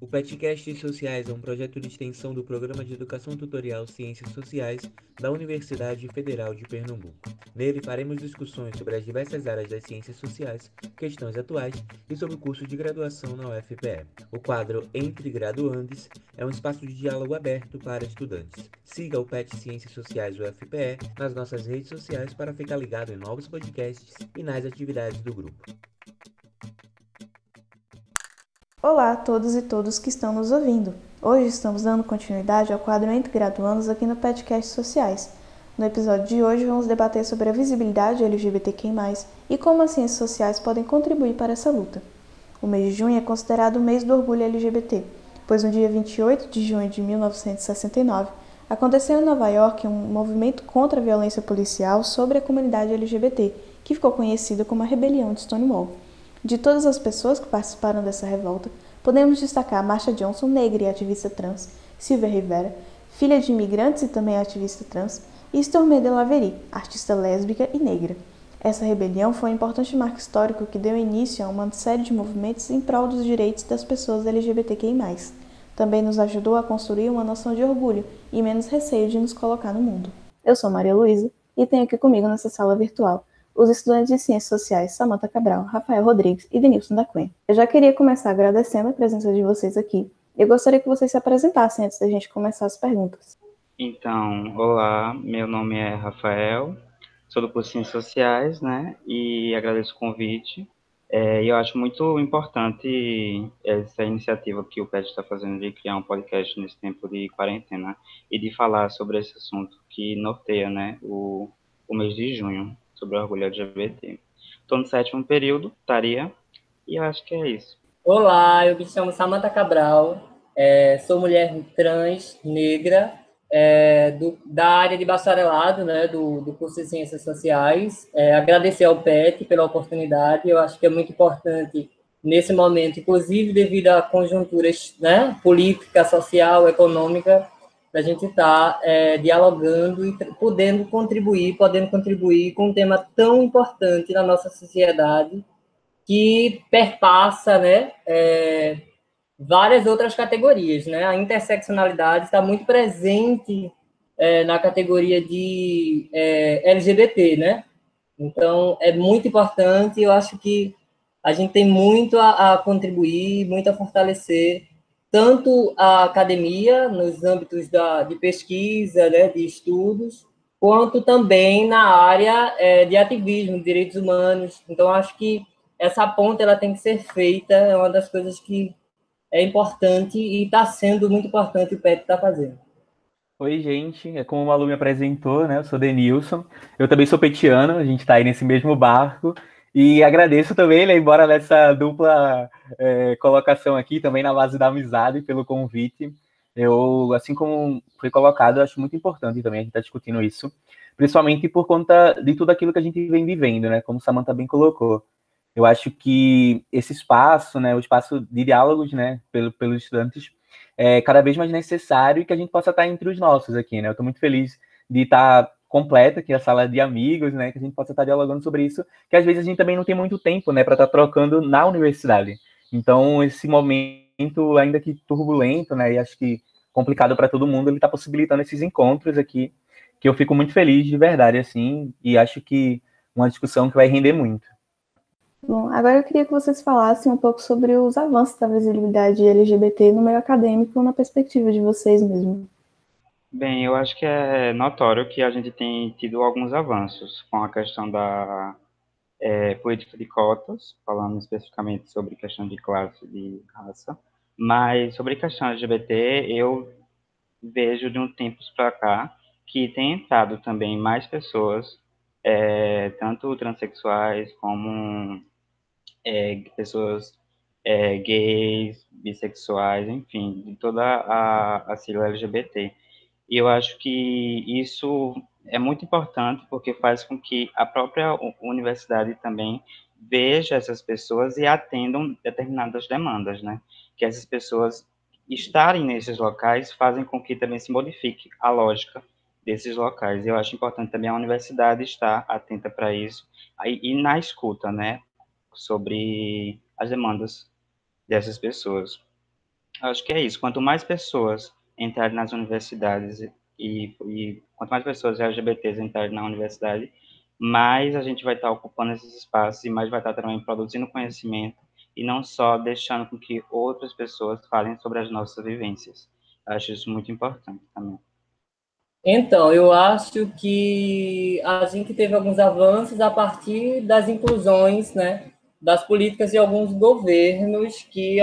O Petcast Sociais é um projeto de extensão do Programa de Educação Tutorial Ciências Sociais da Universidade Federal de Pernambuco. Nele faremos discussões sobre as diversas áreas das ciências sociais, questões atuais e sobre o curso de graduação na UFPE. O quadro Entre Graduandes é um espaço de diálogo aberto para estudantes. Siga o PET Ciências Sociais UFPE nas nossas redes sociais para ficar ligado em novos podcasts e nas atividades do grupo. Olá a todos e todas que estão nos ouvindo. Hoje estamos dando continuidade ao quadro Entre Graduandos aqui no Podcast Sociais. No episódio de hoje vamos debater sobre a visibilidade LGBTQ+, e como as ciências sociais podem contribuir para essa luta. O mês de junho é considerado o mês do orgulho LGBT, pois no dia 28 de junho de 1969 aconteceu em Nova York um movimento contra a violência policial sobre a comunidade LGBT, que ficou conhecido como a Rebelião de Stonewall. De todas as pessoas que participaram dessa revolta, podemos destacar Marsha Johnson, negra e ativista trans, Silvia Rivera, filha de imigrantes e também ativista trans, e Stormé de Laverie, artista lésbica e negra. Essa rebelião foi um importante marco histórico que deu início a uma série de movimentos em prol dos direitos das pessoas LGBTQI+. Também nos ajudou a construir uma noção de orgulho e menos receio de nos colocar no mundo. Eu sou Maria Luísa e tenho aqui comigo nessa sala virtual os estudantes de Ciências Sociais Samantha Cabral, Rafael Rodrigues e Denilson da Cunha. Eu já queria começar agradecendo a presença de vocês aqui. Eu gostaria que vocês se apresentassem antes da gente começar as perguntas. Então, olá, meu nome é Rafael, sou do curso Ciências Sociais, né, e agradeço o convite. É, eu acho muito importante essa iniciativa que o PET está fazendo de criar um podcast nesse tempo de quarentena e de falar sobre esse assunto que norteia, né, o, o mês de junho sobre orgulho LGBT. Estou no sétimo período, estaria, e acho que é isso. Olá, eu me chamo Samantha Cabral, é, sou mulher trans, negra, é, do, da área de bacharelado, né, do, do curso de Ciências Sociais. É, agradecer ao PET pela oportunidade, eu acho que é muito importante nesse momento, inclusive devido a conjunturas né, política, social, econômica, da gente estar tá, é, dialogando e podendo contribuir, podendo contribuir com um tema tão importante na nossa sociedade que perpassa, né, é, várias outras categorias, né? A interseccionalidade está muito presente é, na categoria de é, LGBT, né? Então é muito importante. Eu acho que a gente tem muito a, a contribuir, muito a fortalecer tanto a academia, nos âmbitos da, de pesquisa, né, de estudos, quanto também na área é, de ativismo, de direitos humanos. Então, acho que essa ponta ela tem que ser feita, é uma das coisas que é importante e está sendo muito importante o PET está fazendo. Oi, gente. É como o Malu me apresentou, né? Eu sou Denilson. Eu também sou petiano, a gente está aí nesse mesmo barco. E agradeço também, né, embora nessa dupla é, colocação aqui, também na base da amizade, pelo convite. Eu, assim como foi colocado, acho muito importante também a gente estar tá discutindo isso, principalmente por conta de tudo aquilo que a gente vem vivendo, né, como Samantha bem colocou. Eu acho que esse espaço, né, o espaço de diálogos, né, pelo, pelos estudantes, é cada vez mais necessário e que a gente possa estar entre os nossos aqui, né. Eu estou muito feliz de estar completa, que é a sala de amigos, né, que a gente possa estar dialogando sobre isso, que às vezes a gente também não tem muito tempo, né, para estar trocando na universidade. Então, esse momento, ainda que turbulento, né, e acho que complicado para todo mundo, ele está possibilitando esses encontros aqui, que eu fico muito feliz de verdade, assim, e acho que uma discussão que vai render muito. Bom, agora eu queria que vocês falassem um pouco sobre os avanços da visibilidade LGBT no meio acadêmico, na perspectiva de vocês mesmo. Bem, eu acho que é notório que a gente tem tido alguns avanços com a questão da é, política de cotas, falando especificamente sobre questão de classe de raça, mas sobre questão LGBT, eu vejo de um tempo para cá que tem entrado também mais pessoas, é, tanto transexuais como é, pessoas é, gays, bissexuais, enfim, de toda a, a sigla LGBT. E eu acho que isso é muito importante porque faz com que a própria universidade também veja essas pessoas e atendam determinadas demandas, né? Que essas pessoas estarem nesses locais fazem com que também se modifique a lógica desses locais. Eu acho importante também a universidade estar atenta para isso e na escuta, né, sobre as demandas dessas pessoas. Acho que é isso. Quanto mais pessoas entrarem nas universidades e, e quanto mais pessoas LGBTs entrarem na universidade, mais a gente vai estar ocupando esses espaços e mais vai estar também produzindo conhecimento e não só deixando com que outras pessoas falem sobre as nossas vivências. Acho isso muito importante também. Então, eu acho que a gente teve alguns avanços a partir das inclusões, né, das políticas de alguns governos que,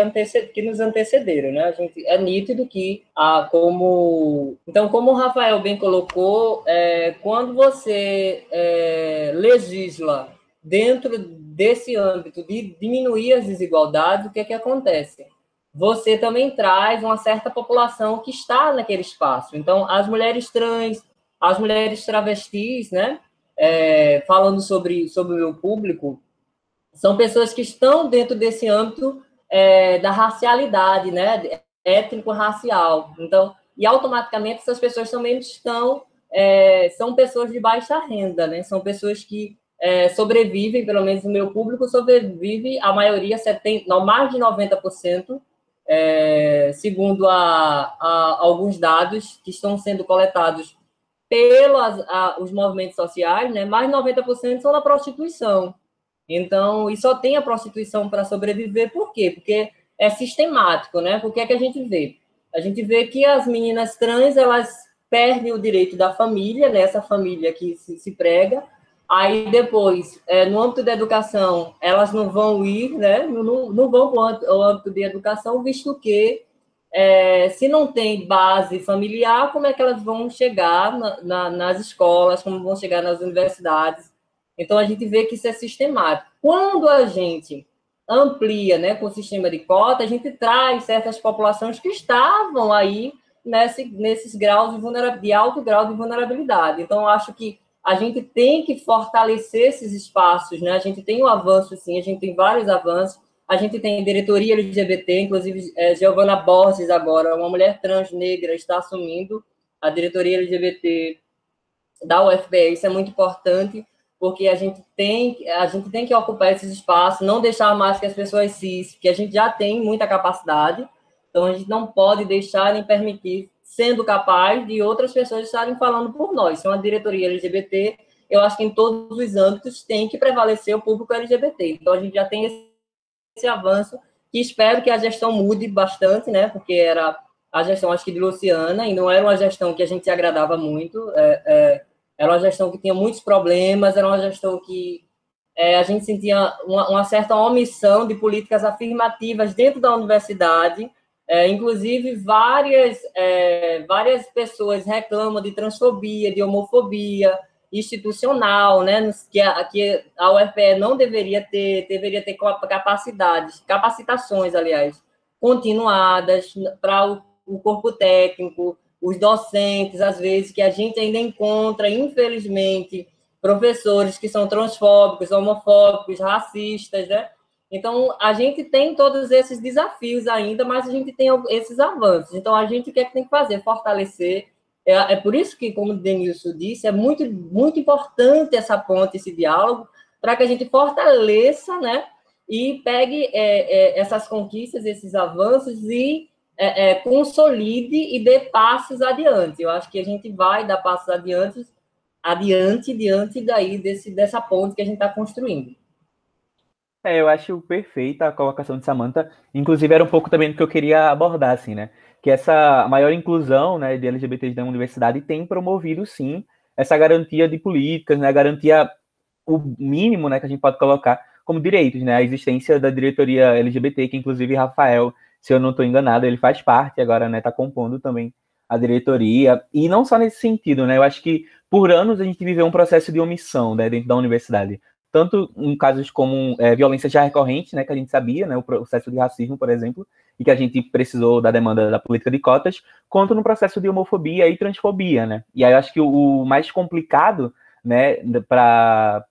que nos antecederam, né? A gente é nítido que a como então como o Rafael bem colocou, é, quando você é, legisla dentro desse âmbito de diminuir as desigualdades, o que é que acontece? você também traz uma certa população que está naquele espaço. Então, as mulheres trans, as mulheres travestis, né? É, falando sobre, sobre o meu público, são pessoas que estão dentro desse âmbito é, da racialidade, né? Étnico-racial. Então, e automaticamente essas pessoas também estão, é, são pessoas de baixa renda, né? São pessoas que é, sobrevivem, pelo menos no meu público, sobrevive a maioria, 70, não, mais de 90%, é, segundo a, a, alguns dados que estão sendo coletados pelos os movimentos sociais, né, mais de 90% são na prostituição. Então, e só tem a prostituição para sobreviver, por quê? Porque é sistemático, né? Porque é que a gente vê? A gente vê que as meninas trans, elas perdem o direito da família, nessa né? família que se, se prega, Aí depois, é, no âmbito da educação, elas não vão ir, né? Não, não vão para o âmbito de educação, visto que é, se não tem base familiar, como é que elas vão chegar na, na, nas escolas, como vão chegar nas universidades? Então a gente vê que isso é sistemático. Quando a gente amplia, né, com o sistema de cota, a gente traz certas populações que estavam aí nesse, nesses graus de, de alto grau de vulnerabilidade. Então acho que a gente tem que fortalecer esses espaços, né? A gente tem um avanço, sim, a gente tem vários avanços. A gente tem diretoria LGBT, inclusive é, Giovana Borges agora, uma mulher trans negra, está assumindo a diretoria LGBT da UFPE. Isso é muito importante, porque a gente tem, a gente tem que ocupar esses espaços, não deixar mais que as pessoas cis, que a gente já tem muita capacidade, então a gente não pode deixar nem permitir sendo capaz de outras pessoas estarem falando por nós. Se uma diretoria LGBT, eu acho que em todos os âmbitos tem que prevalecer o público LGBT. Então, a gente já tem esse, esse avanço, que espero que a gestão mude bastante, né? Porque era a gestão, acho que de Luciana, e não era uma gestão que a gente se agradava muito, é, é, era uma gestão que tinha muitos problemas, era uma gestão que é, a gente sentia uma, uma certa omissão de políticas afirmativas dentro da universidade, é, inclusive, várias, é, várias pessoas reclamam de transfobia, de homofobia institucional, né, que a, que a UFPE não deveria ter, deveria ter capacidades, capacitações, aliás, continuadas para o, o corpo técnico, os docentes, às vezes, que a gente ainda encontra, infelizmente, professores que são transfóbicos, homofóbicos, racistas, né? Então, a gente tem todos esses desafios ainda, mas a gente tem esses avanços. Então, a gente o que é que tem que fazer? Fortalecer. É, é por isso que, como o Denilson disse, é muito, muito importante essa ponte, esse diálogo, para que a gente fortaleça, né? E pegue é, é, essas conquistas, esses avanços e é, é, consolide e dê passos adiante. Eu acho que a gente vai dar passos adiante, adiante diante daí desse, dessa ponte que a gente está construindo. É, eu acho perfeita a colocação de Samantha. Inclusive, era um pouco também do que eu queria abordar, assim, né? Que essa maior inclusão né, de LGBTs na universidade tem promovido, sim, essa garantia de políticas, né? Garantia o mínimo, né, que a gente pode colocar como direitos, né? A existência da diretoria LGBT, que inclusive Rafael, se eu não estou enganado, ele faz parte agora, né? Está compondo também a diretoria. E não só nesse sentido, né? Eu acho que por anos a gente viveu um processo de omissão né, dentro da universidade tanto em casos como é, violência já recorrente, né, que a gente sabia, né, o processo de racismo, por exemplo, e que a gente precisou da demanda da política de cotas, quanto no processo de homofobia e transfobia, né. E aí eu acho que o, o mais complicado, né, para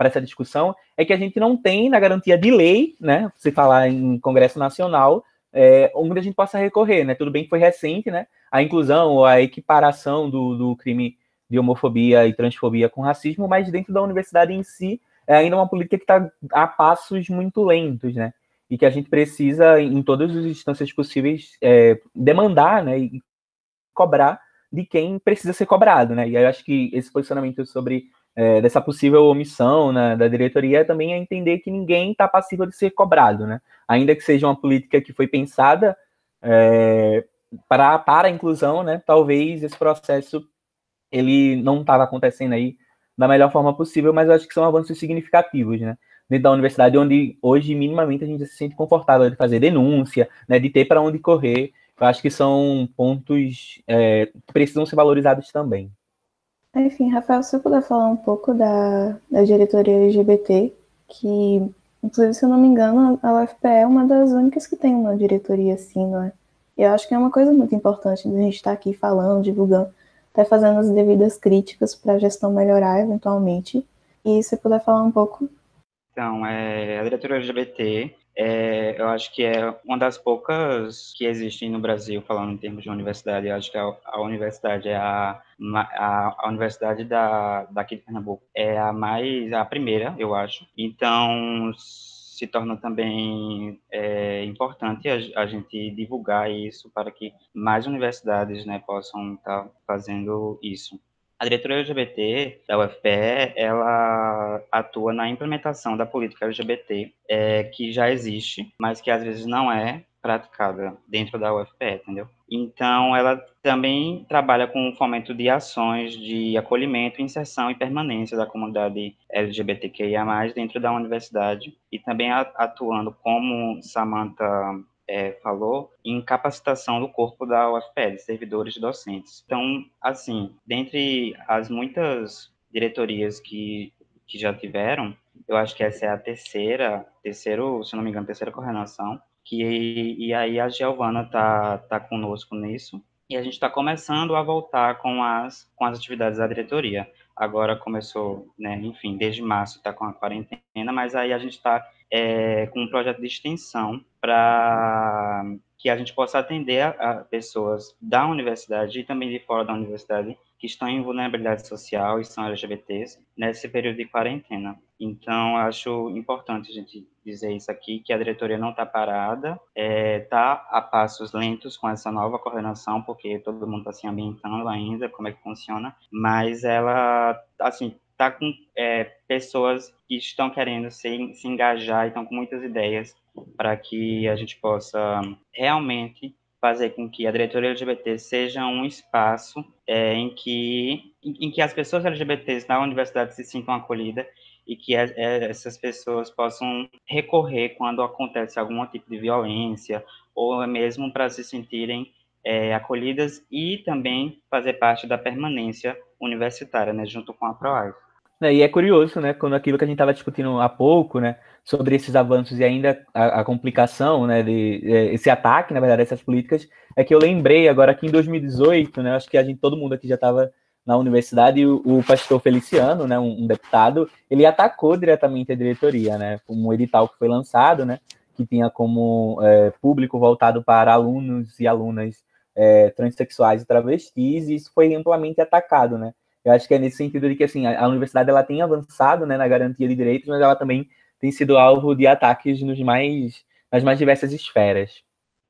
essa discussão é que a gente não tem na garantia de lei, né, se falar em Congresso Nacional, é, onde a gente possa recorrer, né. Tudo bem que foi recente, né, a inclusão ou a equiparação do, do crime de homofobia e transfobia com racismo, mas dentro da universidade em si é ainda uma política que está a passos muito lentos, né? e que a gente precisa, em todas as instâncias possíveis, é, demandar né, e cobrar de quem precisa ser cobrado. Né? E eu acho que esse posicionamento sobre é, dessa possível omissão né, da diretoria também é entender que ninguém está passível de ser cobrado. Né? Ainda que seja uma política que foi pensada é, para, para a inclusão, né, talvez esse processo ele não estava acontecendo aí da melhor forma possível, mas eu acho que são avanços significativos, né? Dentro da universidade, onde hoje, minimamente, a gente se sente confortável de fazer denúncia, né, de ter para onde correr. Eu acho que são pontos é, que precisam ser valorizados também. Enfim, Rafael, se você puder falar um pouco da, da diretoria LGBT, que, inclusive, se eu não me engano, a UFPE é uma das únicas que tem uma diretoria assim, não é? Eu acho que é uma coisa muito importante a gente estar aqui falando, divulgando, até fazendo as devidas críticas para a gestão melhorar eventualmente. E se puder falar um pouco. Então, é, a diretoria LGBT, é, eu acho que é uma das poucas que existem no Brasil, falando em termos de universidade. Eu acho que a, a universidade é a, a, a, universidade da, daqui de Pernambuco é a mais, a primeira, eu acho. Então, se torna também é, importante a, a, gente divulgar isso para que mais universidades né, possam estar tá fazendo isso. A diretoria LGBT da UFPE, ela atua na implementação da política LGBT, é, que já existe, mas que às vezes não é praticada dentro da UFPE, entendeu? Então, ela também trabalha com o fomento de ações de acolhimento, inserção e permanência da comunidade LGBTQIA+, dentro da universidade, e também atuando, como Samantha é, falou, em capacitação do corpo da UFPE, servidores e docentes. Então, assim, dentre as muitas diretorias que, que já tiveram, eu acho que essa é a terceira, terceiro, se não me engano, terceira coordenação, que e aí a Giovana tá tá conosco nisso e a gente está começando a voltar com as com as atividades da diretoria. Agora começou, né, enfim, desde março está com a quarentena, mas aí a gente está é, com um projeto de extensão para que a gente possa atender a, a, pessoas da universidade e também de fora da universidade que estão em vulnerabilidade social e são LGBTs nesse período de quarentena. Então, acho importante a gente dizer isso aqui, que a diretoria não está parada, está é, tá a passos lentos com essa nova coordenação, porque todo mundo está se ambientando ainda, como é que funciona, mas ela, assim, está com é, pessoas que estão querendo se, se engajar e estão com muitas ideias para que a gente possa realmente fazer com que a diretoria LGBT seja um espaço é, em, que, em, em, que as pessoas LGBTs na universidade se sintam acolhidas e que é, é, essas pessoas possam recorrer quando acontece algum tipo de violência ou mesmo para se sentirem é, acolhidas e também fazer parte da permanência universitária, né, junto com a PROAI. É, e é curioso, né, quando aquilo que a gente estava discutindo há pouco, né, sobre esses avanços e ainda a, a complicação, né, de, de, esse ataque, na verdade, essas políticas, é que eu lembrei agora que em 2018, né, acho que a gente, todo mundo aqui já estava na universidade, o, o, pastor Feliciano, né, um, um, deputado, ele atacou diretamente a diretoria, né, um edital que foi lançado, né, que tinha como é, público voltado para alunos e alunas é, transexuais e travestis, e isso foi amplamente atacado, né, eu acho que é nesse sentido de que assim, a, a universidade ela tem avançado né, na garantia de direitos, mas ela também tem sido alvo de ataques nos mais, nas mais diversas esferas.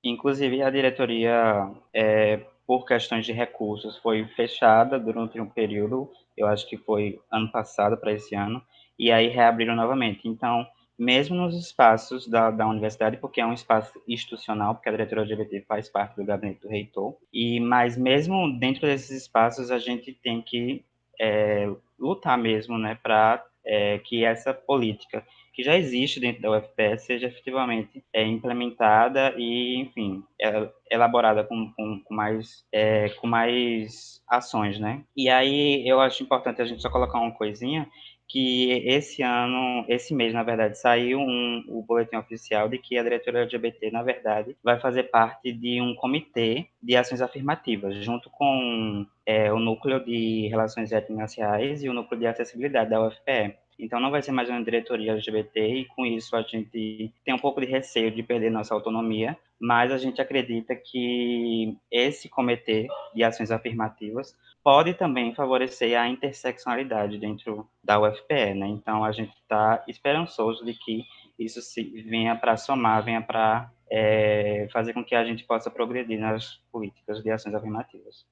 Inclusive, a diretoria, é, por questões de recursos, foi fechada durante um período, eu acho que foi ano passado para esse ano, e aí reabriram novamente. Então, mesmo nos espaços da, da universidade, porque é um espaço institucional, porque a diretoria LGBT faz parte do gabinete do reitor, e mas mesmo dentro desses espaços a gente tem que é, lutar mesmo, né, para é, que essa política que já existe dentro da UFPS seja efetivamente é, implementada e, enfim, é, elaborada com, com, com mais, é, com mais ações, né? E aí eu acho importante a gente só colocar uma coisinha, que esse ano, esse mês, na verdade, saiu um, o boletim oficial de que a diretoria LGBT, na verdade, vai fazer parte de um comitê de ações afirmativas, junto com é, o núcleo de relações étnico-raciais e o núcleo de acessibilidade da UFPE. Então não vai ser mais uma diretoria LGBT e com isso a gente tem um pouco de receio de perder nossa autonomia, mas a gente acredita que esse comitê de ações afirmativas pode também favorecer a interseccionalidade dentro da UFPE, né? Então a gente está esperançoso de que isso se, venha para somar, venha para é, fazer com que a gente possa progredir nas políticas de ações afirmativas.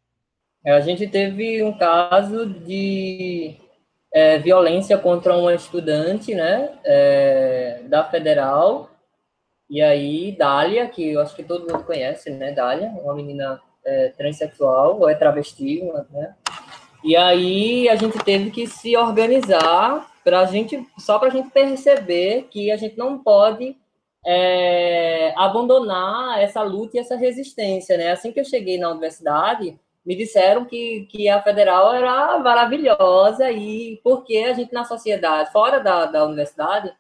É, a gente teve um caso de é, violência contra uma estudante, né, é, da Federal, e aí Dália, que eu acho que todo mundo conhece, né, Dália, uma menina é, transexual, ou é travesti, né, e aí a gente teve que se organizar para gente, só para a gente perceber que a gente não pode é, abandonar essa luta e essa resistência, né? Assim que eu cheguei na universidade, me disseram que, que a federal era maravilhosa e porque a gente na sociedade, fora da, da universidade,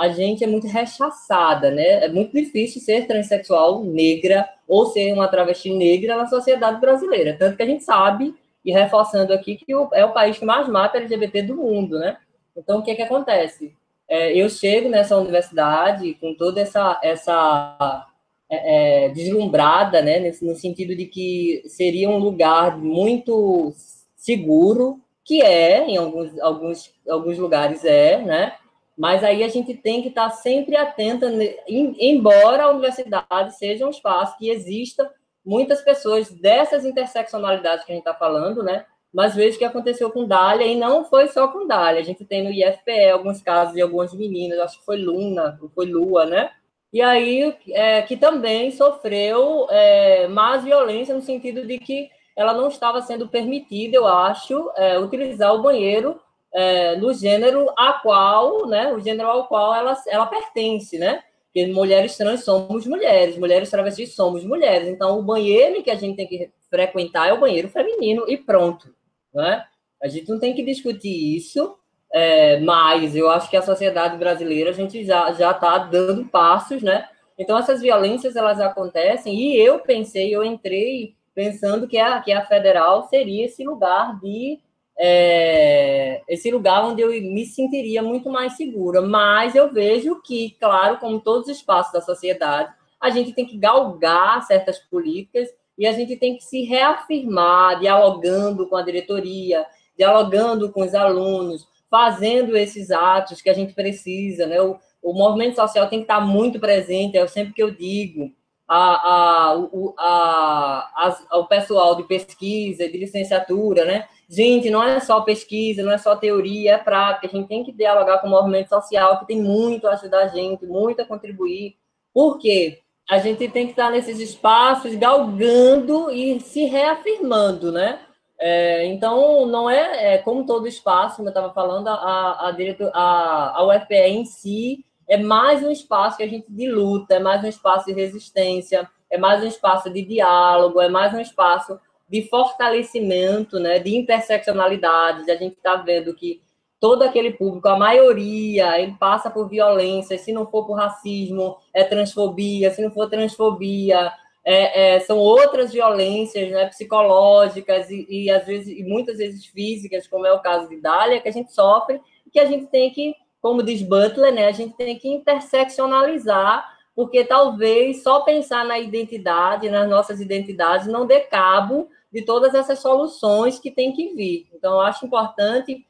a gente é muito rechaçada, né? É muito difícil ser transexual negra ou ser uma travesti negra na sociedade brasileira. Tanto que a gente sabe, e reforçando aqui, que é o país que mais mata LGBT do mundo, né? Então, o que, que acontece? É, eu chego nessa universidade com toda essa, essa é, é, deslumbrada, né, no sentido de que seria um lugar muito seguro, que é, em alguns, alguns, alguns lugares é, né, mas aí a gente tem que estar sempre atenta, embora a universidade seja um espaço que exista muitas pessoas dessas interseccionalidades que a gente está falando, né, mas vejo o que aconteceu com Dália, e não foi só com Dália, a gente tem no IFPE alguns casos de algumas meninas, acho que foi Luna, foi Lua, né, e aí é, que também sofreu é, mais violência no sentido de que ela não estava sendo permitida, eu acho, é, utilizar o banheiro é, no gênero a qual, né, o gênero ao qual ela, ela pertence, né? Porque mulheres trans somos mulheres, mulheres travestis somos mulheres. Então, o banheiro que a gente tem que frequentar é o banheiro feminino e pronto, né? A gente não tem que discutir isso, é, mas eu acho que a sociedade brasileira a gente já está dando passos, né? Então essas violências elas acontecem e eu pensei, eu entrei pensando que a que a federal seria esse lugar de é, esse lugar onde eu me sentiria muito mais segura. Mas eu vejo que, claro, como todos os espaços da sociedade, a gente tem que galgar certas políticas e a gente tem que se reafirmar, dialogando com a diretoria, dialogando com os alunos, fazendo esses atos que a gente precisa, né? O, o movimento social tem que estar muito presente, é sempre que eu digo, a, a, a, a, o pessoal de pesquisa, de licenciatura, né? Gente, não é só pesquisa, não é só teoria, é prática, a gente tem que dialogar com o movimento social, que tem muito a ajudar a gente, muito a contribuir, porque a gente tem que estar nesses espaços galgando e se reafirmando, né? É, então, não é, é, como todo espaço, como eu estava falando, a, a, diretor, a, a UFPE em si é mais um espaço que a gente de luta, é mais um espaço de resistência, é mais um espaço de diálogo, é mais um espaço de fortalecimento, né, de interseccionalidades. A gente está vendo que todo aquele público, a maioria, ele passa por violência, se não for por racismo, é transfobia, se não for transfobia, é, é, são outras violências né, psicológicas e, e, às vezes e muitas vezes físicas, como é o caso de Dália, que a gente sofre que a gente tem que, como diz Butler, né, a gente tem que interseccionalizar, porque talvez só pensar na identidade, nas nossas identidades, não dê cabo de todas essas soluções que tem que vir. Então, eu acho importante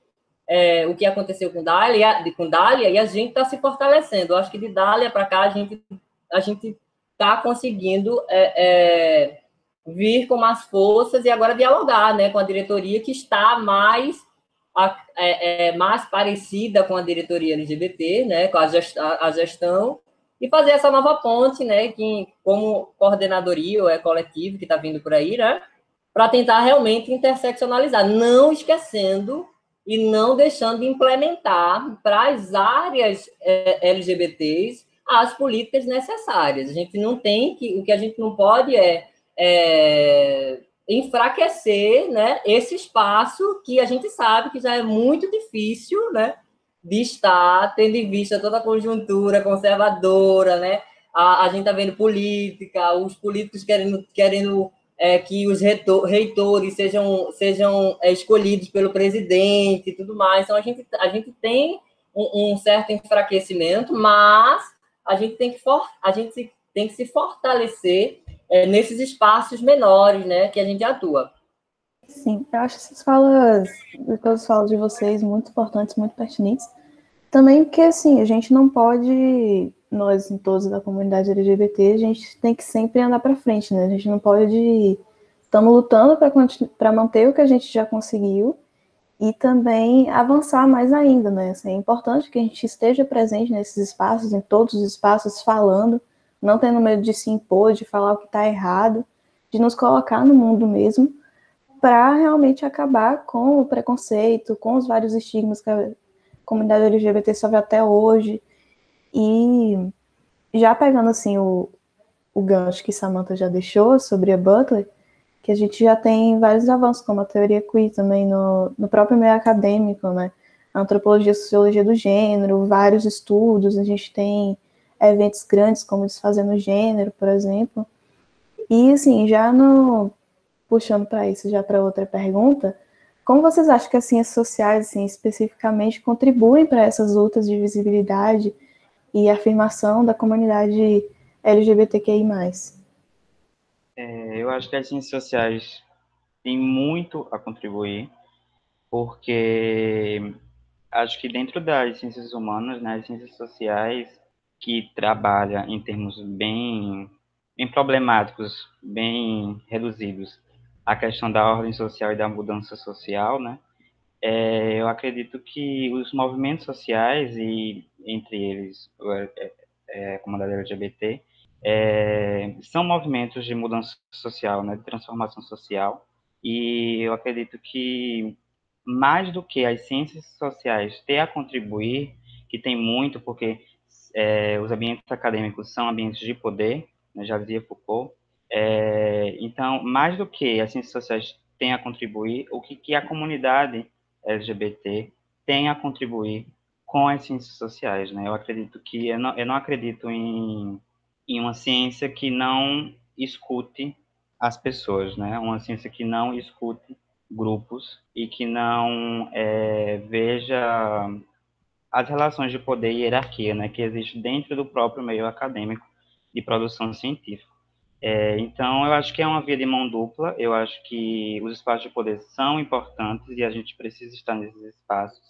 é, o que aconteceu com Dália, com Dália e a gente está se fortalecendo. Eu acho que de Dália para cá a gente a gente está conseguindo é, é, vir com mais forças e agora dialogar né, com a diretoria que está mais, a, é, é mais parecida com a diretoria LGBT, né, com a gestão, a gestão, e fazer essa nova ponte, né, que como coordenadoria ou é coletivo que está vindo por aí, né, para tentar realmente interseccionalizar, não esquecendo e não deixando de implementar para as áreas é, LGBTs as políticas necessárias. A gente não tem que, o que a gente não pode é, é enfraquecer né, esse espaço que a gente sabe que já é muito difícil né, de estar, tendo em vista toda a conjuntura conservadora, né? A, a gente está vendo política, os políticos querendo, querendo é, que os reitor, reitores sejam, sejam é, escolhidos pelo presidente e tudo mais. Então, a gente, a gente tem um, um certo enfraquecimento, mas a gente tem que, for, a gente tem que se fortalecer é, nesses espaços menores, né, que a gente atua. Sim, eu acho essas falas, todas as falas de vocês muito importantes, muito pertinentes. Também porque, assim, a gente não pode, nós, em todos da comunidade LGBT, a gente tem que sempre andar para frente, né? A gente não pode. Estamos lutando para manter o que a gente já conseguiu e também avançar mais ainda, né? Assim, é importante que a gente esteja presente nesses espaços, em todos os espaços, falando, não tendo medo de se impor, de falar o que está errado, de nos colocar no mundo mesmo, para realmente acabar com o preconceito, com os vários estigmas que a comunidade LGBT sofre até hoje. E já pegando assim o, o gancho que Samantha já deixou sobre a Butler, que a gente já tem vários avanços, como a teoria queer também no, no próprio meio acadêmico, né? A antropologia, a sociologia do gênero, vários estudos, a gente tem eventos grandes como Desfazendo Gênero, por exemplo. E assim, já no puxando para isso, já para outra pergunta, como vocês acham que as ciências sociais, assim, especificamente, contribuem para essas lutas de visibilidade e afirmação da comunidade LGBTQI+. É, eu acho que as ciências sociais têm muito a contribuir, porque acho que dentro das ciências humanas, né, as ciências sociais que trabalham em termos bem, bem problemáticos, bem reduzidos, a questão da ordem social e da mudança social, né? É, eu acredito que os movimentos sociais e entre eles é, é, a comunidade LGBT é, são movimentos de mudança social, né, de transformação social, e eu acredito que mais do que as ciências sociais ter a contribuir, que tem muito, porque é, os ambientes acadêmicos são ambientes de poder, né, já dizia Foucault, é, então, mais do que as ciências sociais têm a contribuir, o que, que a comunidade LGBT tem a contribuir com as ciências sociais, né? Eu acredito que, eu não, eu não acredito em, em uma ciência que não escute as pessoas, né? Uma ciência que não escute grupos e que não é, veja as relações de poder e hierarquia, né? Que existe dentro do próprio meio acadêmico de produção científica. É, então, eu acho que é uma via de mão dupla. Eu acho que os espaços de poder são importantes e a gente precisa estar nesses espaços.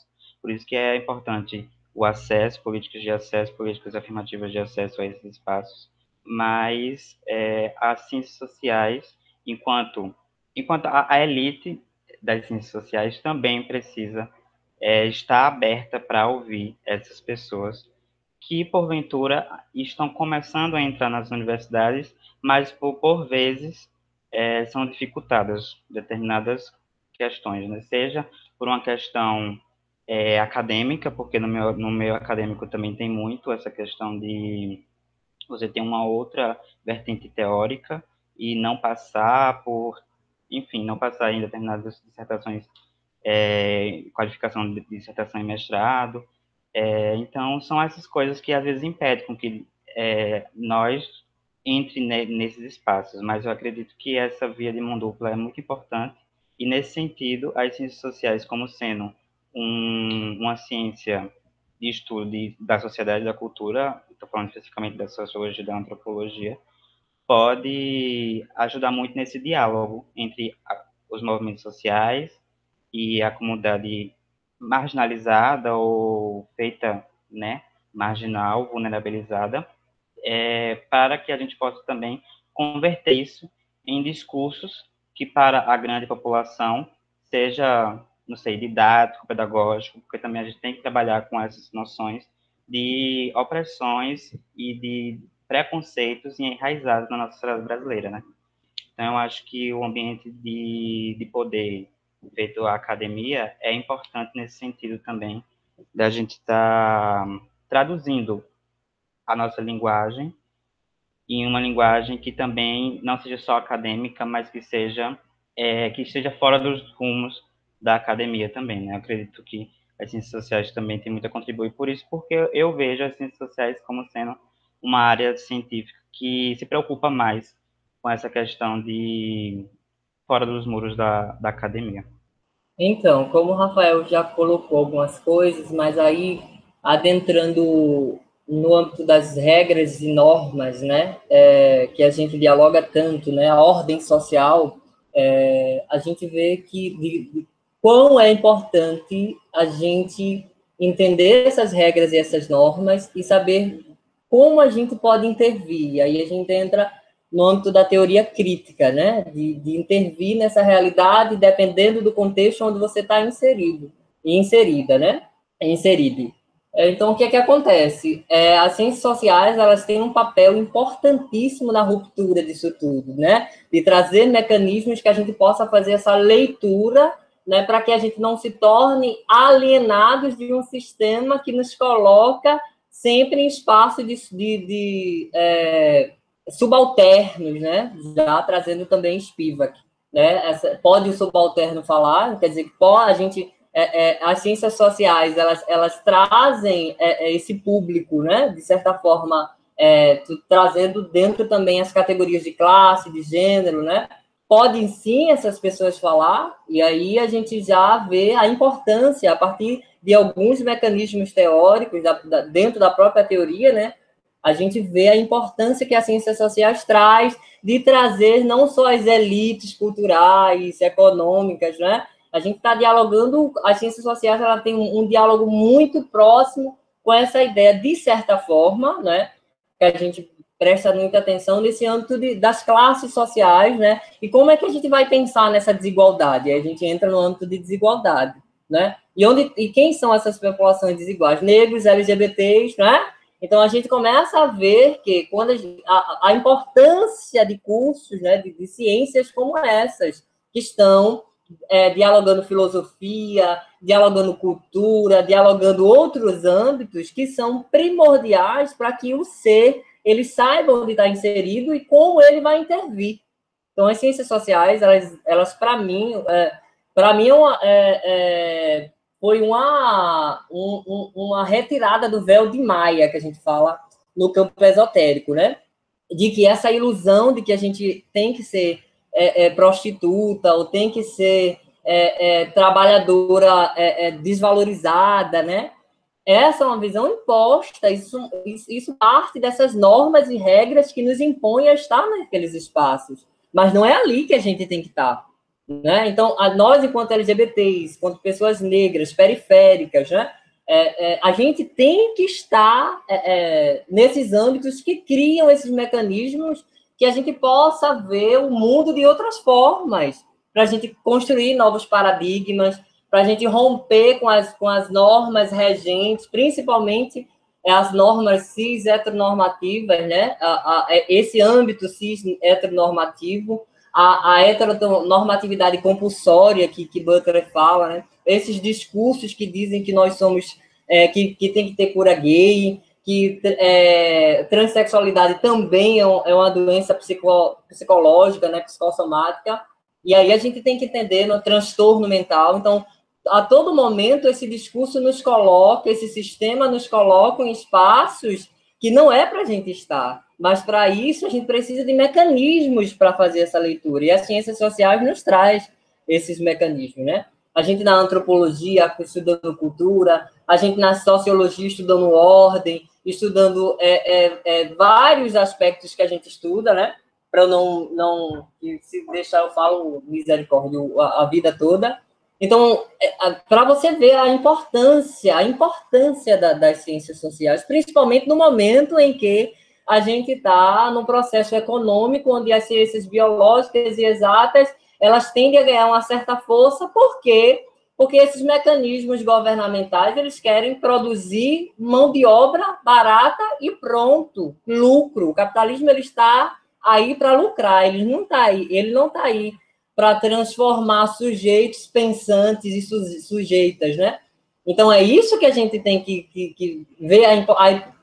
Por isso que é importante o acesso, políticas de acesso, políticas afirmativas de acesso a esses espaços. Mas é, as ciências sociais, enquanto, enquanto a, a elite das ciências sociais também precisa é, estar aberta para ouvir essas pessoas que, porventura, estão começando a entrar nas universidades mas por, por vezes é, são dificultadas determinadas questões, né? seja por uma questão é, acadêmica, porque no meu, no meu acadêmico também tem muito essa questão de você ter uma outra vertente teórica e não passar por, enfim, não passar em determinadas dissertações, é, qualificação de dissertação e mestrado. É, então, são essas coisas que às vezes impedem com que é, nós entre nesses espaços, mas eu acredito que essa via de mão dupla é muito importante e nesse sentido as ciências sociais como sendo um, uma ciência de estudo de, da sociedade e da cultura, estou falando especificamente da sociologia e da antropologia, pode ajudar muito nesse diálogo entre a, os movimentos sociais e a comunidade marginalizada ou feita, né, marginal, vulnerabilizada, é, para que a gente possa também converter isso em discursos que para a grande população seja, não sei, didático, pedagógico, porque também a gente tem que trabalhar com essas noções de opressões e de preconceitos enraizados na nossa sociedade brasileira, né? Então, eu acho que o ambiente de, de poder feito a academia é importante nesse sentido também, da gente estar tá traduzindo a nossa linguagem em uma linguagem que também não seja só acadêmica, mas que seja é, que esteja fora dos rumos da academia também, né? Eu acredito que as ciências sociais também têm muito a contribuir por isso, porque eu vejo as ciências sociais como sendo uma área científica que se preocupa mais com essa questão de fora dos muros da, da academia. Então, como o Rafael já colocou algumas coisas, mas aí adentrando no âmbito das regras e normas, né, é, que a gente dialoga tanto, né, a ordem social, é, a gente vê que de, de, quão é importante a gente entender essas regras e essas normas e saber como a gente pode intervir. E aí a gente entra no âmbito da teoria crítica, né? De, de intervir nessa realidade dependendo do contexto onde você está inserido e inserida, né? Inserido. Então, o que é que acontece? É, as ciências sociais, elas têm um papel importantíssimo na ruptura disso tudo, né? De trazer mecanismos que a gente possa fazer essa leitura, né? Para que a gente não se torne alienados de um sistema que nos coloca sempre em espaço de, de, de é, subalternos, né? Já trazendo também Spivak, né? Essa, pode o subalterno falar, quer dizer, pode a gente é, é, as ciências sociais elas, elas trazem é, é esse público, né, de certa forma, é, trazendo dentro também as categorias de classe, de gênero, né? Podem sim essas pessoas falar, e aí a gente já vê a importância, a partir de alguns mecanismos teóricos da, da, dentro da própria teoria, né? A gente vê a importância que as ciências sociais traz de trazer não só as elites culturais, econômicas, né? A gente está dialogando, as ciências sociais ela tem um, um, diálogo muito próximo com essa ideia, de certa forma, né, que a gente presta muita atenção nesse âmbito de, das classes sociais, né, e como é que a gente vai pensar nessa desigualdade? A gente entra no âmbito de desigualdade, né, e, onde, e quem são essas populações desiguais? Negros, LGBTs, né, então a gente começa a ver que quando a, a, a importância de cursos, né, de, de ciências como essas, que estão é, dialogando filosofia, dialogando cultura, dialogando outros âmbitos que são primordiais para que o ser ele saiba onde está inserido e como ele vai intervir. Então, as ciências sociais, elas, elas para mim, é, para mim é uma, é, é, foi uma, um, uma retirada do véu de Maia, que a gente fala no campo esotérico, né? De que essa ilusão de que a gente tem que ser é, é, prostituta ou tem que ser é, é trabalhadora é, é, desvalorizada, né? Essa é uma visão imposta, isso, isso parte dessas normas e regras que nos impõem a estar naqueles espaços. Mas não é ali que a gente tem que estar. Né? Então, a, nós, enquanto LGBTs, enquanto pessoas negras, periféricas, né? É, é, a gente tem que estar é, é nesses âmbitos que criam esses mecanismos que a gente possa ver o mundo de outras formas, para a gente construir novos paradigmas, para a gente romper com as, com as normas regentes, principalmente é, as normas cis heteronormativas, né? A, a, é, esse âmbito cis heteronormativo, a, a heteronormatividade compulsória que, que Butler fala, né? Esses discursos que dizem que nós somos, é, que, que tem que ter cura gay, que é, transexualidade também é, um, é uma doença psico, psicológica, né, psicossomática, e aí a gente tem que entender no transtorno mental. Então, a todo momento, esse discurso nos coloca, esse sistema nos coloca em espaços que não é para a gente estar. Mas, para isso, a gente precisa de mecanismos para fazer essa leitura. E as ciências sociais nos traz esses mecanismos, né? A gente na antropologia estudando cultura, a gente na sociologia estudando ordem, estudando é, é, é, vários aspectos que a gente estuda, né? Para não, não se deixar eu falo misericórdia a, a vida toda. Então, é, para você ver a importância, a importância da, das ciências sociais, principalmente no momento em que a gente está num processo econômico onde as ciências biológicas e exatas elas tendem a ganhar uma certa força, porque porque esses mecanismos governamentais eles querem produzir mão de obra barata e pronto, lucro. O capitalismo ele está aí para lucrar, ele não está aí, ele não está aí para transformar sujeitos pensantes e sujeitas, né? Então é isso que a gente tem que, que, que ver aí,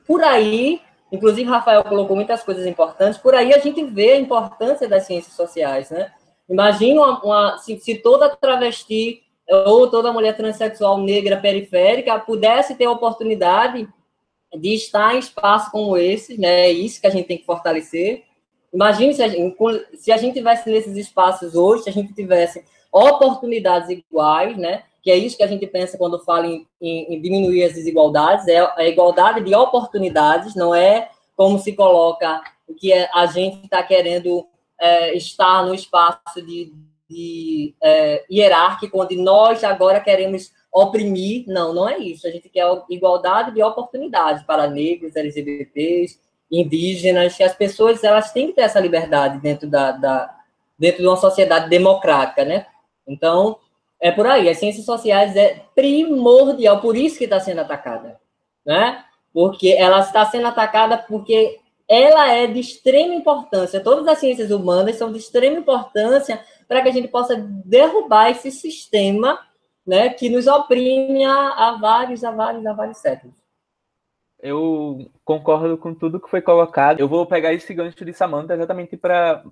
por aí. Inclusive Rafael colocou muitas coisas importantes. Por aí a gente vê a importância das ciências sociais, né? Imagina uma, uma se, se toda travesti ou toda mulher transexual negra periférica pudesse ter a oportunidade de estar em espaços como esse, né? É isso que a gente tem que fortalecer. Imagine se a gente, se a gente tivesse nesses espaços hoje, se a gente tivesse oportunidades iguais, né? Que é isso que a gente pensa quando fala em, em, em diminuir as desigualdades, é a igualdade de oportunidades, não é como se coloca que é, a gente está querendo é, estar no espaço de de é, hierárquico, onde nós agora queremos oprimir. Não, não é isso. A gente quer igualdade de oportunidades para negros, LGBTs, indígenas, que as pessoas elas têm que ter essa liberdade dentro da, da dentro de uma sociedade democrática, né? Então, é por aí. As ciências sociais é primordial, por isso que está sendo atacada, né? Porque ela está sendo atacada porque ela é de extrema importância. Todas as ciências humanas são de extrema importância para que a gente possa derrubar esse sistema, né, que nos oprime há, há vários, há vários, há vários séculos. Eu concordo com tudo que foi colocado. Eu vou pegar esse gancho de Samantha exatamente para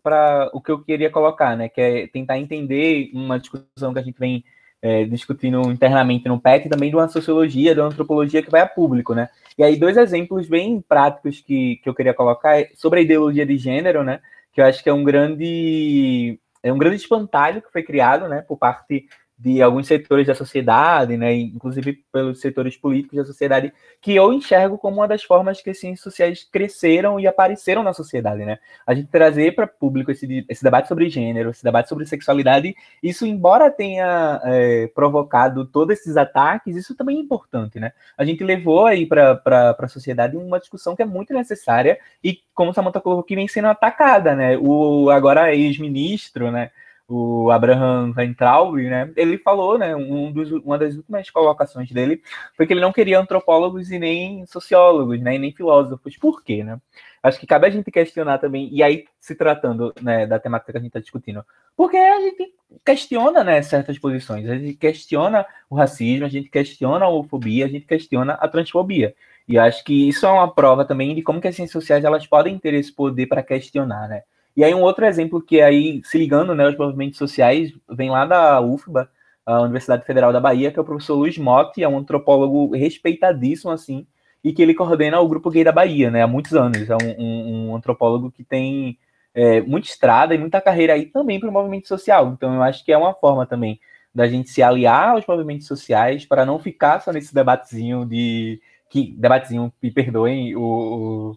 o que eu queria colocar, né? Que é tentar entender uma discussão que a gente vem é, discutindo internamente no PET e também de uma sociologia, de uma antropologia que vai a público, né? E aí, dois exemplos bem práticos que, que eu queria colocar é sobre a ideologia de gênero, né? Que eu acho que é um grande é um grande espantalho que foi criado, né, por parte de alguns setores da sociedade, né, inclusive pelos setores políticos da sociedade, que eu enxergo como uma das formas que as ciências sociais cresceram e apareceram na sociedade, né? A gente trazer para público esse, esse debate sobre gênero, esse debate sobre sexualidade, isso, embora tenha é, provocado todos esses ataques, isso também é importante, né? A gente levou aí para a sociedade uma discussão que é muito necessária e, como Samantha colocou, que vem sendo atacada, né? O agora ex-ministro, né? O Abraham Weintraub, né, ele falou, né, um dos, uma das últimas colocações dele foi que ele não queria antropólogos e nem sociólogos, né, e nem filósofos. Por quê, né? Acho que cabe a gente questionar também, e aí se tratando né, da temática que a gente está discutindo, porque a gente questiona né, certas posições, a gente questiona o racismo, a gente questiona a homofobia, a gente questiona a transfobia. E acho que isso é uma prova também de como que as ciências sociais elas podem ter esse poder para questionar, né? E aí um outro exemplo que aí, se ligando né, aos movimentos sociais, vem lá da UFBA, a Universidade Federal da Bahia, que é o professor Luiz Motti, é um antropólogo respeitadíssimo, assim, e que ele coordena o Grupo Gay da Bahia, né, há muitos anos. É um, um, um antropólogo que tem é, muita estrada e muita carreira aí também para o movimento social. Então eu acho que é uma forma também da gente se aliar aos movimentos sociais para não ficar só nesse debatezinho de que debatezinho, me perdoem o,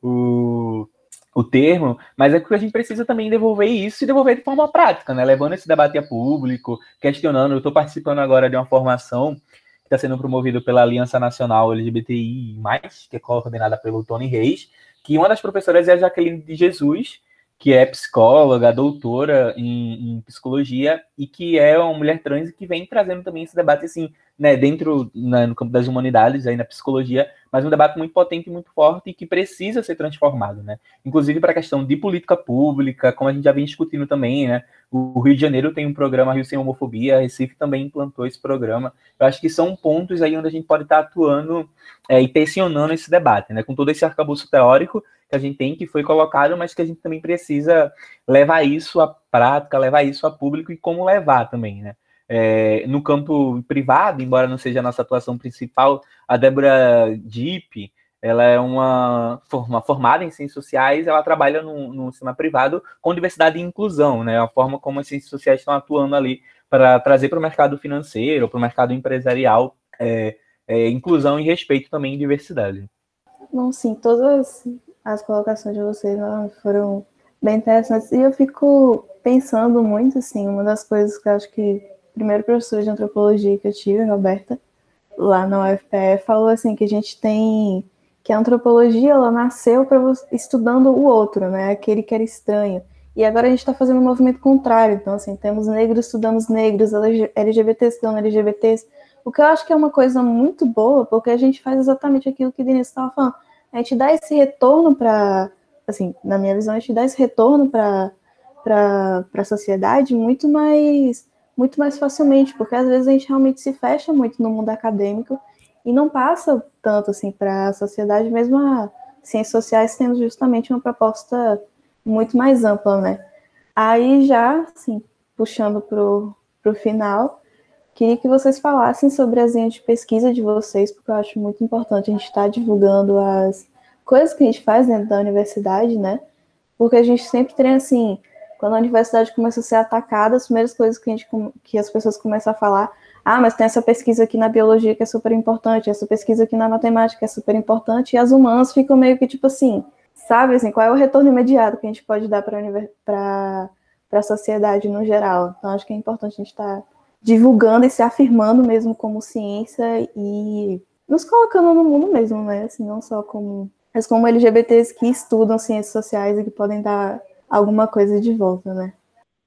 o, o o termo, mas é que a gente precisa também devolver isso e devolver de forma prática, né? Levando esse debate a público, questionando. Eu estou participando agora de uma formação que está sendo promovida pela Aliança Nacional LGBTI, que é coordenada pelo Tony Reis, que uma das professoras é a Jaqueline de Jesus, que é psicóloga, doutora em, em, psicologia e que é uma mulher trans e que vem trazendo também esse debate assim, né, dentro né, no campo das humanidades, aí na psicologia, mas um debate muito potente muito forte e que precisa ser transformado, né? Inclusive para a questão de política pública, como a gente já vem discutindo também, né? O Rio de Janeiro tem um programa Rio Sem Homofobia, a Recife também implantou esse programa. Eu acho que são pontos aí onde a gente pode estar atuando é, e tensionando esse debate, né? Com todo esse arcabouço teórico que a gente tem, que foi colocado, mas que a gente também precisa levar isso à prática, levar isso a público e como levar também, né? É, no campo privado, embora não seja a nossa atuação principal, a Débora Dipp, ela é uma, uma formada em ciências sociais, ela trabalha no, no sistema privado com diversidade e inclusão, né? A forma como as ciências sociais estão atuando ali para trazer para o mercado financeiro, para o mercado empresarial, é, é, inclusão e respeito também em diversidade. Bom, sim, todas as colocações de vocês foram bem interessantes. E eu fico pensando muito, assim, uma das coisas que eu acho que o primeiro professor de antropologia que eu tive, Roberta, lá na UFPE, falou assim que a gente tem que a antropologia ela nasceu para estudando o outro, né? Aquele que era estranho. E agora a gente está fazendo um movimento contrário. Então, assim, temos negros estudando os negros, LGBTs estudando LGBTs. O que eu acho que é uma coisa muito boa, porque a gente faz exatamente aquilo que o Denise estava falando a gente dá esse retorno para, assim, na minha visão, a gente dá esse retorno para a sociedade muito mais muito mais facilmente, porque às vezes a gente realmente se fecha muito no mundo acadêmico e não passa tanto assim para a sociedade, mesmo a ciências sociais tendo justamente uma proposta muito mais ampla, né? Aí já, assim, puxando para o final, Queria que vocês falassem sobre as linhas de pesquisa de vocês, porque eu acho muito importante a gente estar tá divulgando as coisas que a gente faz dentro da universidade, né? Porque a gente sempre tem assim, quando a universidade começa a ser atacada, as primeiras coisas que, a gente, que as pessoas começam a falar, ah, mas tem essa pesquisa aqui na biologia que é super importante, essa pesquisa aqui na matemática é super importante, e as humanas ficam meio que tipo assim, sabe assim, qual é o retorno imediato que a gente pode dar para a sociedade no geral? Então acho que é importante a gente estar tá divulgando e se afirmando mesmo como ciência e nos colocando no mundo mesmo, né? Assim, não só como, mas como LGBTs que estudam ciências sociais e que podem dar alguma coisa de volta, né?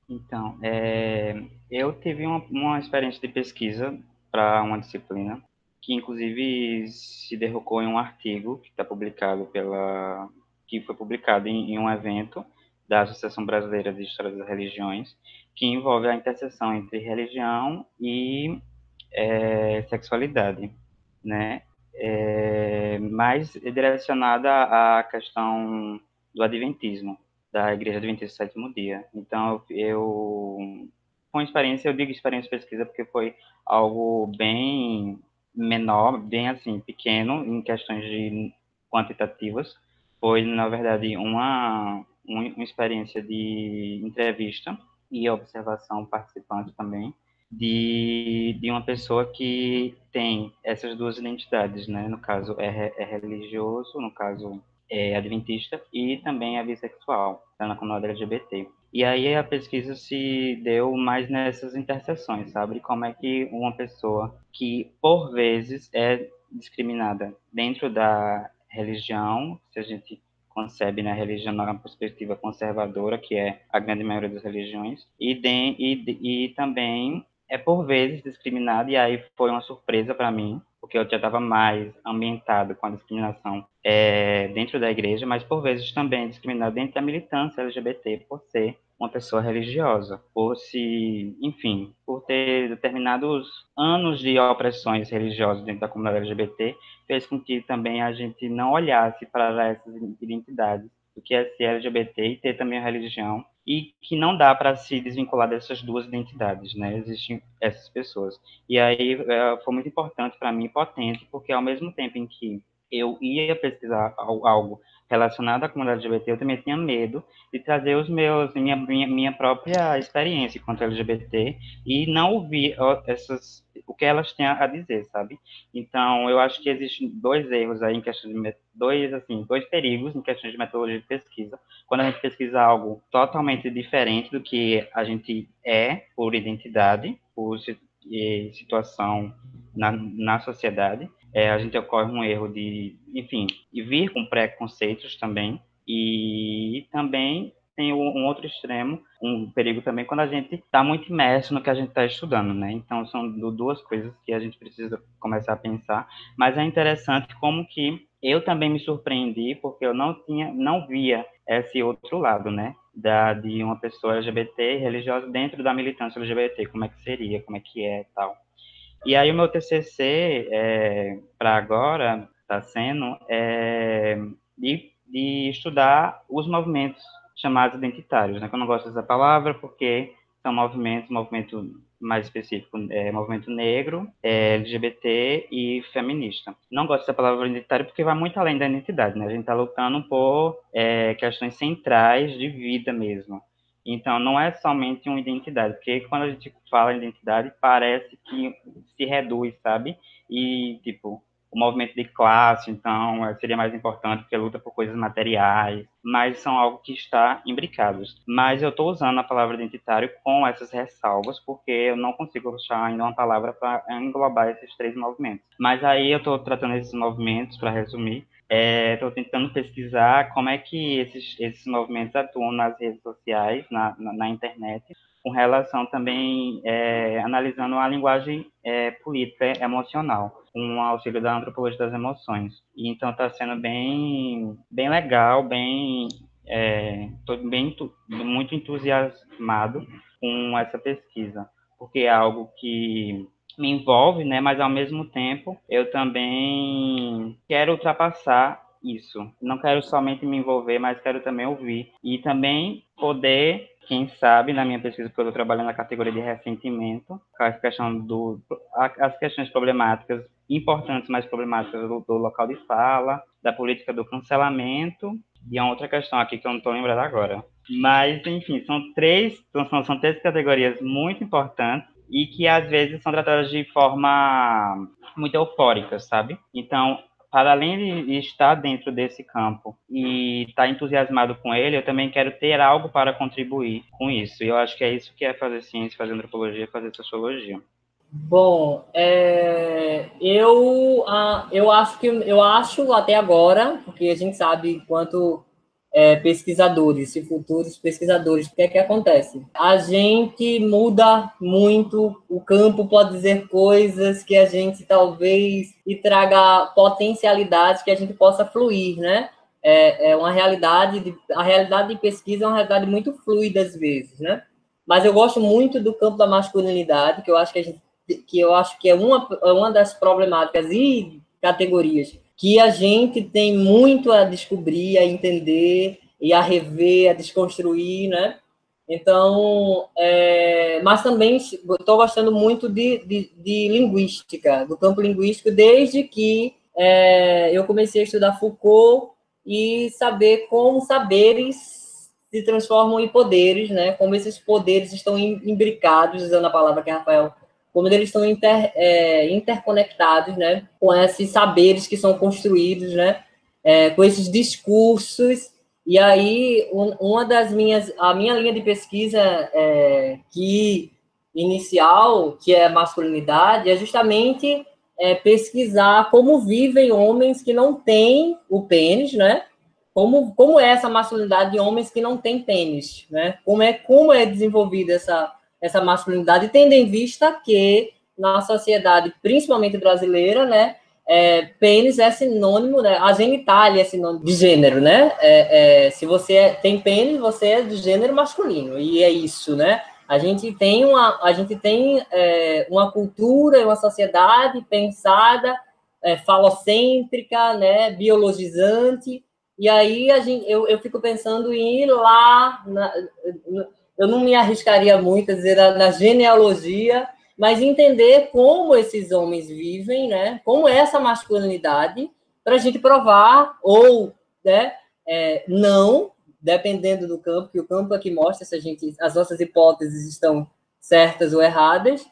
Então, é, eu tive uma, uma experiência de pesquisa para uma disciplina que inclusive se derrocou em um artigo que está publicado pela que foi publicado em, em, um evento da Associação Brasileira de História das Religiões que envolve a interseção entre religião e é, sexualidade, né? É, mais direcionada à questão do adventismo da Igreja Adventista do Sétimo Dia. Então eu uma experiência, eu digo experiência de pesquisa porque foi algo bem menor, bem assim, pequeno em questões de quantitativas. Foi, na verdade, uma, uma experiência de entrevista e observação participante também de, de uma pessoa que tem essas duas identidades, né? No caso, é, é religioso, no caso, é adventista e também é bissexual, tá na comunidade LGBT. E aí a pesquisa se deu mais nessas interseções, sabe? Como é que uma pessoa que, por vezes, é discriminada dentro da religião, se a gente concebe né, a religião numa perspectiva conservadora, que é a grande maioria das religiões, e, de, e, e também é por vezes discriminada, e aí foi uma surpresa para mim, porque eu já estava mais ambientado com a discriminação é, dentro da igreja, mas por vezes também discriminado dentro da militância LGBT por ser uma pessoa religiosa, por se, enfim, por ter determinados anos de opressões religiosas dentro da comunidade LGBT, fez com que também a gente não olhasse para essas identidades, do que é ser LGBT e ter também a religião, e que não dá para se desvincular dessas duas identidades, né? Existem essas pessoas. E aí é, foi muito importante para mim, potente, porque ao mesmo tempo em que eu ia pesquisar algo relacionado à comunidade LGBT, eu também tinha medo de trazer os meus, minha, minha, minha própria experiência quanto LGBT e não ouvir essas, o que elas têm a dizer, sabe? Então, eu acho que existem dois erros aí em questão de dois assim, dois perigos em questão de metodologia de pesquisa. Quando a gente pesquisa algo totalmente diferente do que a gente é por identidade, por situação na, na sociedade, é, a gente ocorre um erro de, enfim, vir com preconceitos também, e também tem um outro extremo, um perigo também, quando a gente está muito imerso no que a gente está estudando, né? Então, são duas coisas que a gente precisa começar a pensar, mas é interessante como que eu também me surpreendi, porque eu não tinha, não via esse outro lado, né? Da, de uma pessoa LGBT religiosa dentro da militância LGBT, como é que seria, como é que é tal. E aí o meu TCC é, para agora está sendo é, de, de estudar os movimentos chamados identitários, né? Que eu não gosto dessa palavra porque são movimentos, movimento mais específico, é, movimento negro, é, LGBT e feminista. Não gosto dessa palavra identitário porque vai muito além da identidade, né? A gente está lutando por é, questões centrais de vida mesmo. Então, não é somente uma identidade, porque quando a gente fala identidade, parece que se reduz, sabe? E, tipo, o movimento de classe, então, é, seria mais importante porque luta por coisas materiais, mas são algo que está imbricados. Mas eu estou usando a palavra identitário com essas ressalvas, porque eu não consigo achar ainda uma palavra para englobar esses três movimentos. Mas aí eu estou tratando esses movimentos, para resumir, Estou é, tentando pesquisar como é que esses, esses movimentos atuam nas redes sociais, na, na, na internet, com relação também, é, analisando a linguagem é, política emocional, com o auxílio da antropologia das emoções. E, então está sendo bem, bem legal, bem, estou é, bem muito entusiasmado com essa pesquisa, porque é algo que me envolve, né? Mas ao mesmo tempo eu também quero ultrapassar isso. Não quero somente me envolver, mas quero também ouvir e também poder, quem sabe, na minha pesquisa, porque eu estou trabalhando na categoria de ressentimento, a questão do, as questões problemáticas importantes, mas problemáticas do, do local de fala, da política do cancelamento e uma outra questão aqui que eu não estou lembrando agora. Mas, enfim, são três, são, são três categorias muito importantes e que às vezes são tratadas de forma muito eufórica, sabe? Então, para além de estar dentro desse campo e estar entusiasmado com ele, eu também quero ter algo para contribuir com isso. E eu acho que é isso que é fazer ciência, fazer antropologia, fazer sociologia. Bom, é, eu, eu acho que eu acho até agora, porque a gente sabe quanto é, pesquisadores e futuros pesquisadores, o que é que acontece? A gente muda muito, o campo pode dizer coisas que a gente talvez e traga potencialidades que a gente possa fluir, né? É, é uma realidade, de, a realidade de pesquisa é uma realidade muito fluida às vezes, né? Mas eu gosto muito do campo da masculinidade, que eu acho que a gente, que eu acho que é uma, uma das problemáticas e categorias que a gente tem muito a descobrir, a entender e a rever, a desconstruir, né? Então, é, mas também estou gostando muito de, de, de, linguística, do campo linguístico, desde que é, eu comecei a estudar Foucault e saber como saberes se transformam em poderes, né? Como esses poderes estão imbricados, usando a palavra que Rafael como eles estão inter, é, interconectados, né, com esses saberes que são construídos, né, é, com esses discursos. E aí, um, uma das minhas, a minha linha de pesquisa é, que inicial, que é masculinidade, é justamente é, pesquisar como vivem homens que não têm o pênis, né? Como, como é essa masculinidade de homens que não têm pênis, né? Como é, como é desenvolvida essa essa masculinidade, tendo em vista que na sociedade, principalmente brasileira, né, é, pênis é sinônimo, né, a genitália é sinônimo de gênero, né, é, é, se você é, tem pênis, você é de gênero masculino, e é isso, né, a gente tem uma, a gente tem é, uma cultura, uma sociedade pensada, é, falocêntrica, né, biologizante, e aí a gente, eu, eu fico pensando em ir lá na, eu não me arriscaria muito a dizer na genealogia, mas entender como esses homens vivem, né? Como é essa masculinidade, para a gente provar ou, né? É, não, dependendo do campo, que o campo é que mostra se a gente, as nossas hipóteses estão certas ou erradas,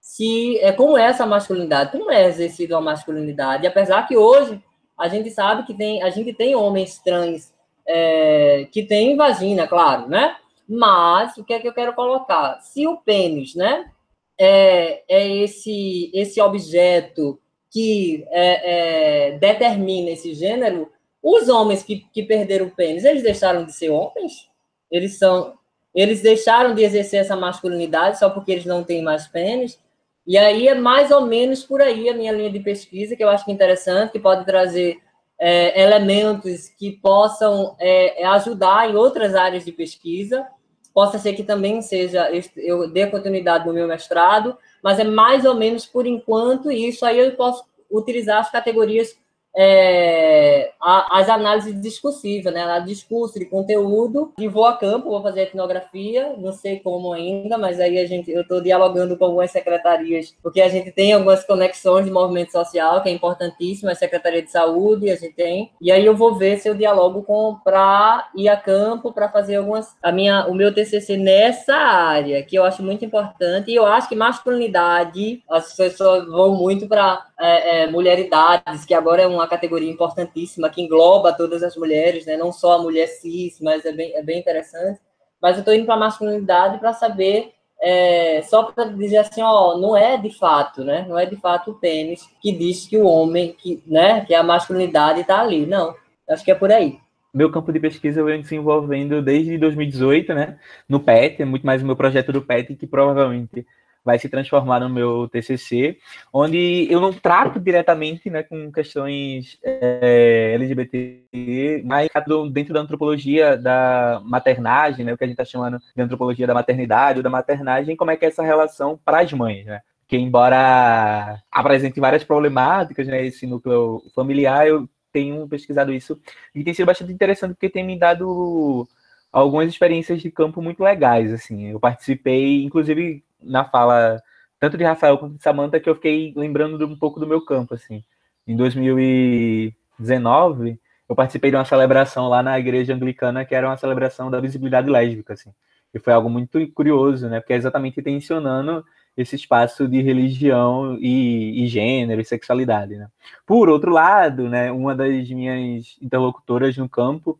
se é como é essa masculinidade, como é exercida a masculinidade, apesar que hoje a gente sabe que tem, a gente tem homens trans é, que têm vagina, claro, né? Mas o que é que eu quero colocar? Se o pênis, né, é, é esse esse objeto que é, é, determina esse gênero, os homens que, que perderam o pênis, eles deixaram de ser homens? Eles são eles deixaram de exercer essa masculinidade só porque eles não têm mais pênis? E aí é mais ou menos por aí a minha linha de pesquisa, que eu acho que é interessante, que pode trazer é, elementos que possam é, é, ajudar em outras áreas de pesquisa. Possa ser que também seja, eu dê continuidade no meu mestrado, mas é mais ou menos por enquanto isso. Aí eu posso utilizar as categorias é, as análises discursivas, né? A discurso de conteúdo, e vou a campo, vou fazer etnografia, não sei como ainda, mas aí a gente, eu estou dialogando com algumas secretarias, porque a gente tem algumas conexões de movimento social, que é importantíssimo, a Secretaria de Saúde, a gente tem, e aí eu vou ver se eu dialogo com para ir a campo para fazer algumas a minha o meu TCC nessa área, que eu acho muito importante, e eu acho que masculinidade, as pessoas vão muito para é, é, mulheridades, que agora é uma categoria importantíssima que engloba todas as mulheres, né? não só a mulher cis, mas é bem, é bem interessante. Mas eu estou indo para a masculinidade para saber, é, só para dizer assim, ó, não é de fato, né? Não é de fato o pênis que diz que o homem, que, né, que a masculinidade está ali. Não, acho que é por aí meu campo de pesquisa eu venho desenvolvendo desde 2018, né? No PET, é muito mais o meu projeto do PET, que provavelmente vai se transformar no meu TCC, onde eu não trato diretamente né, com questões é, LGBT, mas dentro da antropologia da maternagem, né, o que a gente está chamando de antropologia da maternidade ou da maternagem, como é que é essa relação para as mães, né? Que embora apresente várias problemáticas, né, esse núcleo familiar, eu tenho pesquisado isso e tem sido bastante interessante porque tem me dado algumas experiências de campo muito legais, assim. Eu participei, inclusive, na fala tanto de Rafael quanto de Samantha que eu fiquei lembrando um pouco do meu campo, assim. Em 2019, eu participei de uma celebração lá na igreja anglicana que era uma celebração da visibilidade lésbica, assim. E foi algo muito curioso, né? Porque é exatamente tensionando esse espaço de religião e, e gênero e sexualidade. Né? Por outro lado, né, uma das minhas interlocutoras no campo,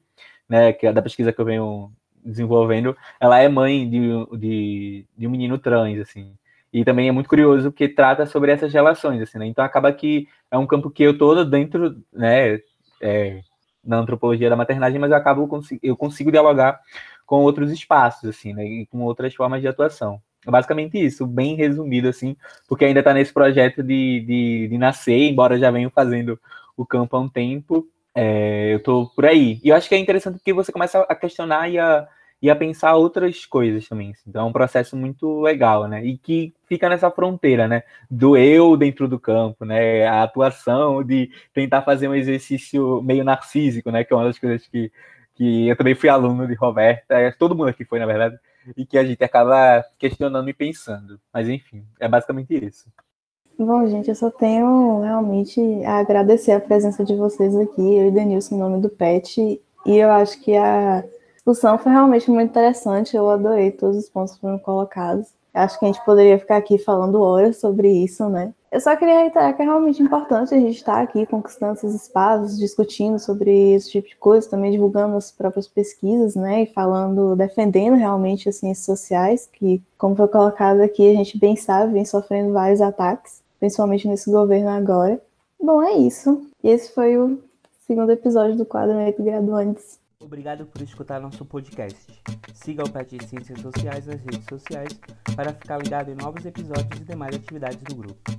né, que é da pesquisa que eu venho desenvolvendo, ela é mãe de, de, de um menino trans, assim. E também é muito curioso porque trata sobre essas relações, assim, né? Então acaba que é um campo que eu tô dentro, né, é, na antropologia da maternagem, mas eu acabo eu consigo dialogar com outros espaços, assim, né, e com outras formas de atuação. É basicamente isso, bem resumido, assim, porque ainda está nesse projeto de, de, de, nascer, embora já venho fazendo o campo há um tempo, é, eu estou por aí. E eu acho que é interessante porque você começa a questionar e a, e a pensar outras coisas também. Assim. Então é um processo muito legal, né? E que fica nessa fronteira, né? Do eu dentro do campo, né? A atuação de tentar fazer um exercício meio narcísico, né? Que é uma das coisas que, que eu também fui aluno de Roberta, é, todo mundo aqui foi, na verdade, e que a gente acaba questionando e pensando. Mas enfim, é basicamente isso. Bom, gente, eu só tenho realmente a agradecer a presença de vocês aqui, eu e Denilson, em nome do PET, e eu acho que a discussão foi realmente muito interessante, eu adorei todos os pontos que foram colocados. Acho que a gente poderia ficar aqui falando horas sobre isso, né? Eu só queria reiterar que é realmente importante a gente estar aqui conquistando esses espaços, discutindo sobre esse tipo de coisa, também divulgando as próprias pesquisas, né? E falando, defendendo realmente as ciências sociais, que, como foi colocado aqui, a gente bem sabe, vem sofrendo vários ataques, principalmente nesse governo agora. Bom, é isso. E esse foi o segundo episódio do quadro Meio Graduantes. Obrigado por escutar nosso podcast. Siga o PET Ciências Sociais nas redes sociais para ficar ligado em novos episódios e demais atividades do grupo.